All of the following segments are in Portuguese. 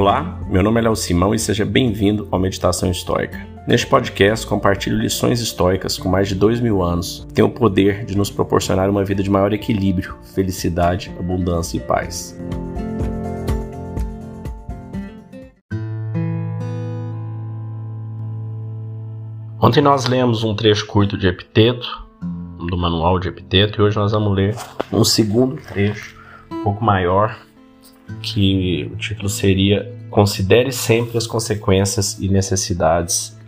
Olá, meu nome é Léo Simão e seja bem-vindo ao Meditação Histórica. Neste podcast, compartilho lições históricas com mais de dois mil anos que têm o poder de nos proporcionar uma vida de maior equilíbrio, felicidade, abundância e paz. Ontem nós lemos um trecho curto de Epiteto, do manual de Epiteto, e hoje nós vamos ler um segundo trecho, um pouco maior, que o título seria Considere sempre as consequências e necessidades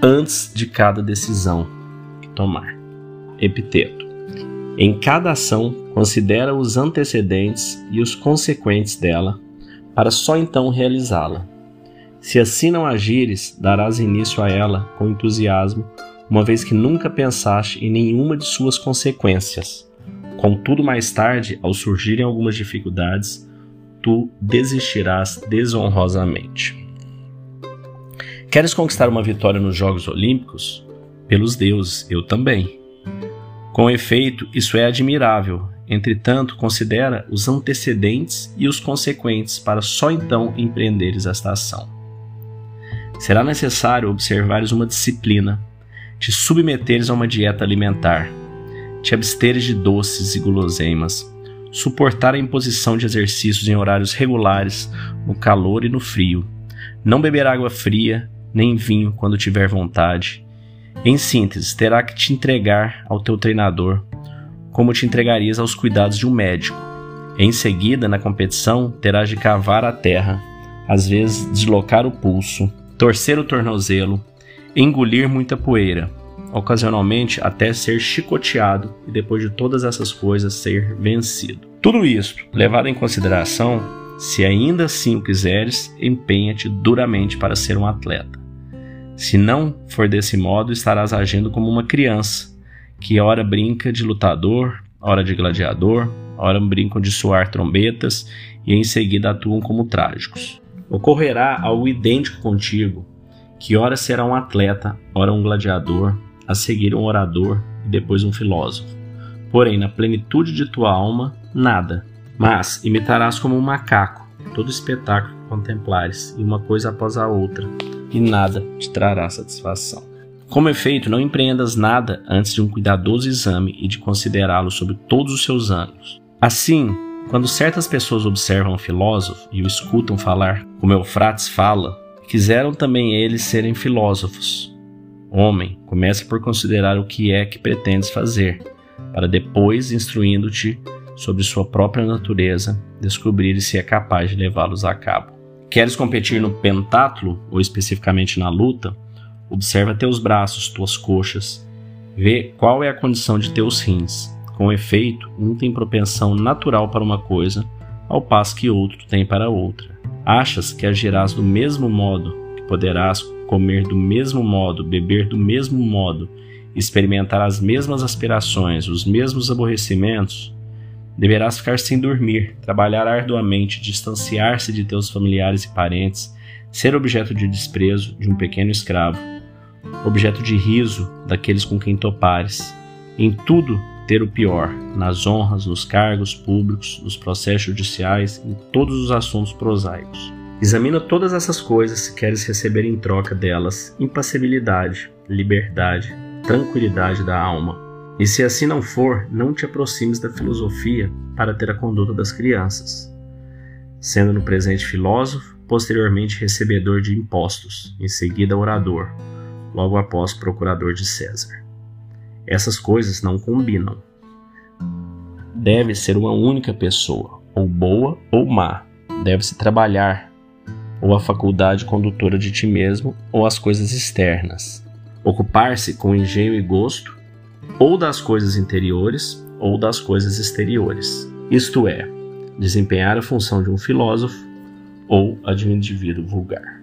antes de cada decisão que tomar. Epiteto. Em cada ação, considera os antecedentes e os consequentes dela, para só então realizá-la. Se assim não agires, darás início a ela com entusiasmo, uma vez que nunca pensaste em nenhuma de suas consequências. Contudo, mais tarde, ao surgirem algumas dificuldades, tu desistirás desonrosamente. Queres conquistar uma vitória nos Jogos Olímpicos? Pelos deuses, eu também. Com efeito, isso é admirável. Entretanto, considera os antecedentes e os consequentes para só então empreenderes esta ação. Será necessário observares uma disciplina, te submeteres a uma dieta alimentar, te absteres de doces e guloseimas, suportar a imposição de exercícios em horários regulares, no calor e no frio, não beber água fria, nem vinho quando tiver vontade. Em síntese, terá que te entregar ao teu treinador, como te entregarias aos cuidados de um médico. Em seguida, na competição, terás de cavar a terra, às vezes deslocar o pulso, torcer o tornozelo, engolir muita poeira, ocasionalmente até ser chicoteado e depois de todas essas coisas ser vencido. Tudo isto levado em consideração, se ainda assim o quiseres, empenha-te duramente para ser um atleta. Se não for desse modo, estarás agindo como uma criança, que ora brinca de lutador, ora de gladiador, ora brincam de soar trombetas e em seguida atuam como trágicos. Ocorrerá algo idêntico contigo, que ora será um atleta, ora um gladiador, a seguir um orador e depois um filósofo. Porém, na plenitude de tua alma, nada. Mas imitarás como um macaco todo espetáculo que contemplares, e uma coisa após a outra, e nada te trará satisfação. Como efeito, não empreendas nada antes de um cuidadoso exame e de considerá-lo sob todos os seus ângulos. Assim, quando certas pessoas observam um filósofo e o escutam falar como Eufrates fala, quiseram também eles serem filósofos, Homem, comece por considerar o que é que pretendes fazer, para depois, instruindo-te sobre sua própria natureza, descobrir se é capaz de levá-los a cabo. Queres competir no pentátulo, ou especificamente na luta? Observa teus braços, tuas coxas, vê qual é a condição de teus rins. Com efeito, um tem propensão natural para uma coisa, ao passo que outro tem para outra. Achas que agirás do mesmo modo, que poderás comer do mesmo modo, beber do mesmo modo, experimentar as mesmas aspirações, os mesmos aborrecimentos, deverás ficar sem dormir, trabalhar arduamente, distanciar-se de teus familiares e parentes, ser objeto de desprezo de um pequeno escravo, objeto de riso daqueles com quem topares, em tudo ter o pior, nas honras, nos cargos públicos, nos processos judiciais, em todos os assuntos prosaicos. Examina todas essas coisas se queres receber em troca delas impassibilidade, liberdade, tranquilidade da alma. E se assim não for, não te aproximes da filosofia para ter a conduta das crianças, sendo no presente filósofo, posteriormente recebedor de impostos, em seguida orador, logo após procurador de César. Essas coisas não combinam. Deve ser uma única pessoa, ou boa ou má. Deve-se trabalhar ou a faculdade condutora de ti mesmo, ou as coisas externas. Ocupar-se com engenho e gosto, ou das coisas interiores, ou das coisas exteriores. Isto é, desempenhar a função de um filósofo ou a de um indivíduo vulgar.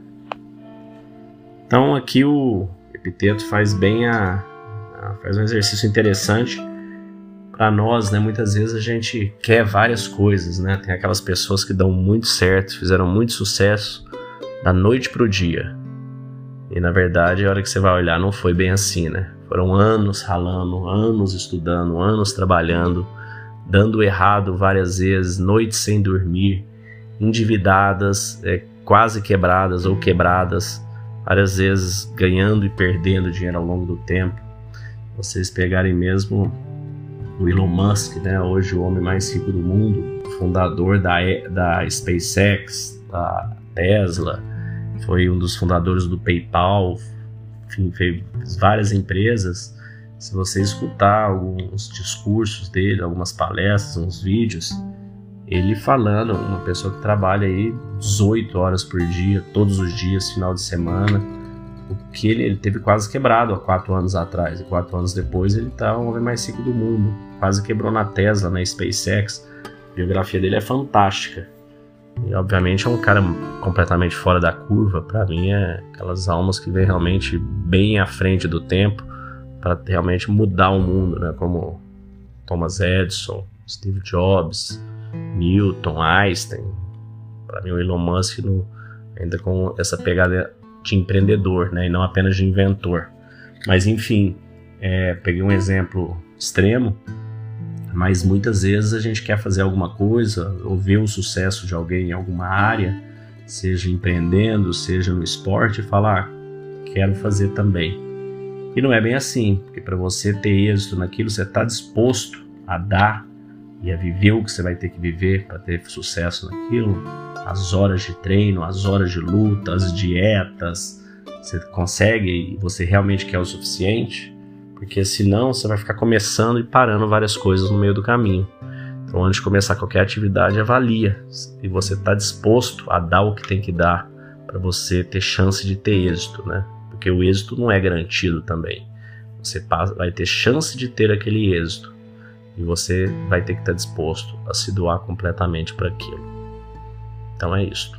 Então aqui o epiteto faz bem a, a faz um exercício interessante para nós, né? Muitas vezes a gente quer várias coisas, né? Tem aquelas pessoas que dão muito certo, fizeram muito sucesso, da noite para o dia. E na verdade, a hora que você vai olhar, não foi bem assim, né? Foram anos ralando, anos estudando, anos trabalhando, dando errado várias vezes, noites sem dormir, endividadas, é, quase quebradas ou quebradas, várias vezes ganhando e perdendo dinheiro ao longo do tempo. Vocês pegarem mesmo o Elon Musk, né, hoje o homem mais rico do mundo, fundador da, da SpaceX, da Tesla, foi um dos fundadores do PayPal, enfim, fez várias empresas. Se você escutar alguns discursos dele, algumas palestras, uns vídeos, ele falando, uma pessoa que trabalha aí 18 horas por dia, todos os dias, final de semana, o que ele, ele teve quase quebrado há quatro anos atrás, e quatro anos depois ele está o homem mais rico do mundo, quase quebrou na Tesla, na SpaceX, a biografia dele é fantástica. E obviamente é um cara completamente fora da curva. Para mim é aquelas almas que vêm realmente bem à frente do tempo para realmente mudar o mundo, né? Como Thomas Edison, Steve Jobs, Newton, Einstein. Para mim o Elon Musk no, ainda com essa pegada de empreendedor, né? E não apenas de inventor. Mas enfim, é, peguei um exemplo extremo mas muitas vezes a gente quer fazer alguma coisa ou ver o sucesso de alguém em alguma área, seja empreendendo, seja no esporte, e falar, ah, quero fazer também. E não é bem assim, porque para você ter êxito naquilo, você está disposto a dar e a viver o que você vai ter que viver para ter sucesso naquilo. As horas de treino, as horas de luta, as dietas, você consegue e você realmente quer o suficiente? Porque senão você vai ficar começando e parando várias coisas no meio do caminho. Então, antes de começar qualquer atividade, avalia e você está disposto a dar o que tem que dar para você ter chance de ter êxito, né? Porque o êxito não é garantido também. Você vai ter chance de ter aquele êxito e você vai ter que estar tá disposto a se doar completamente para aquilo. Então é isso.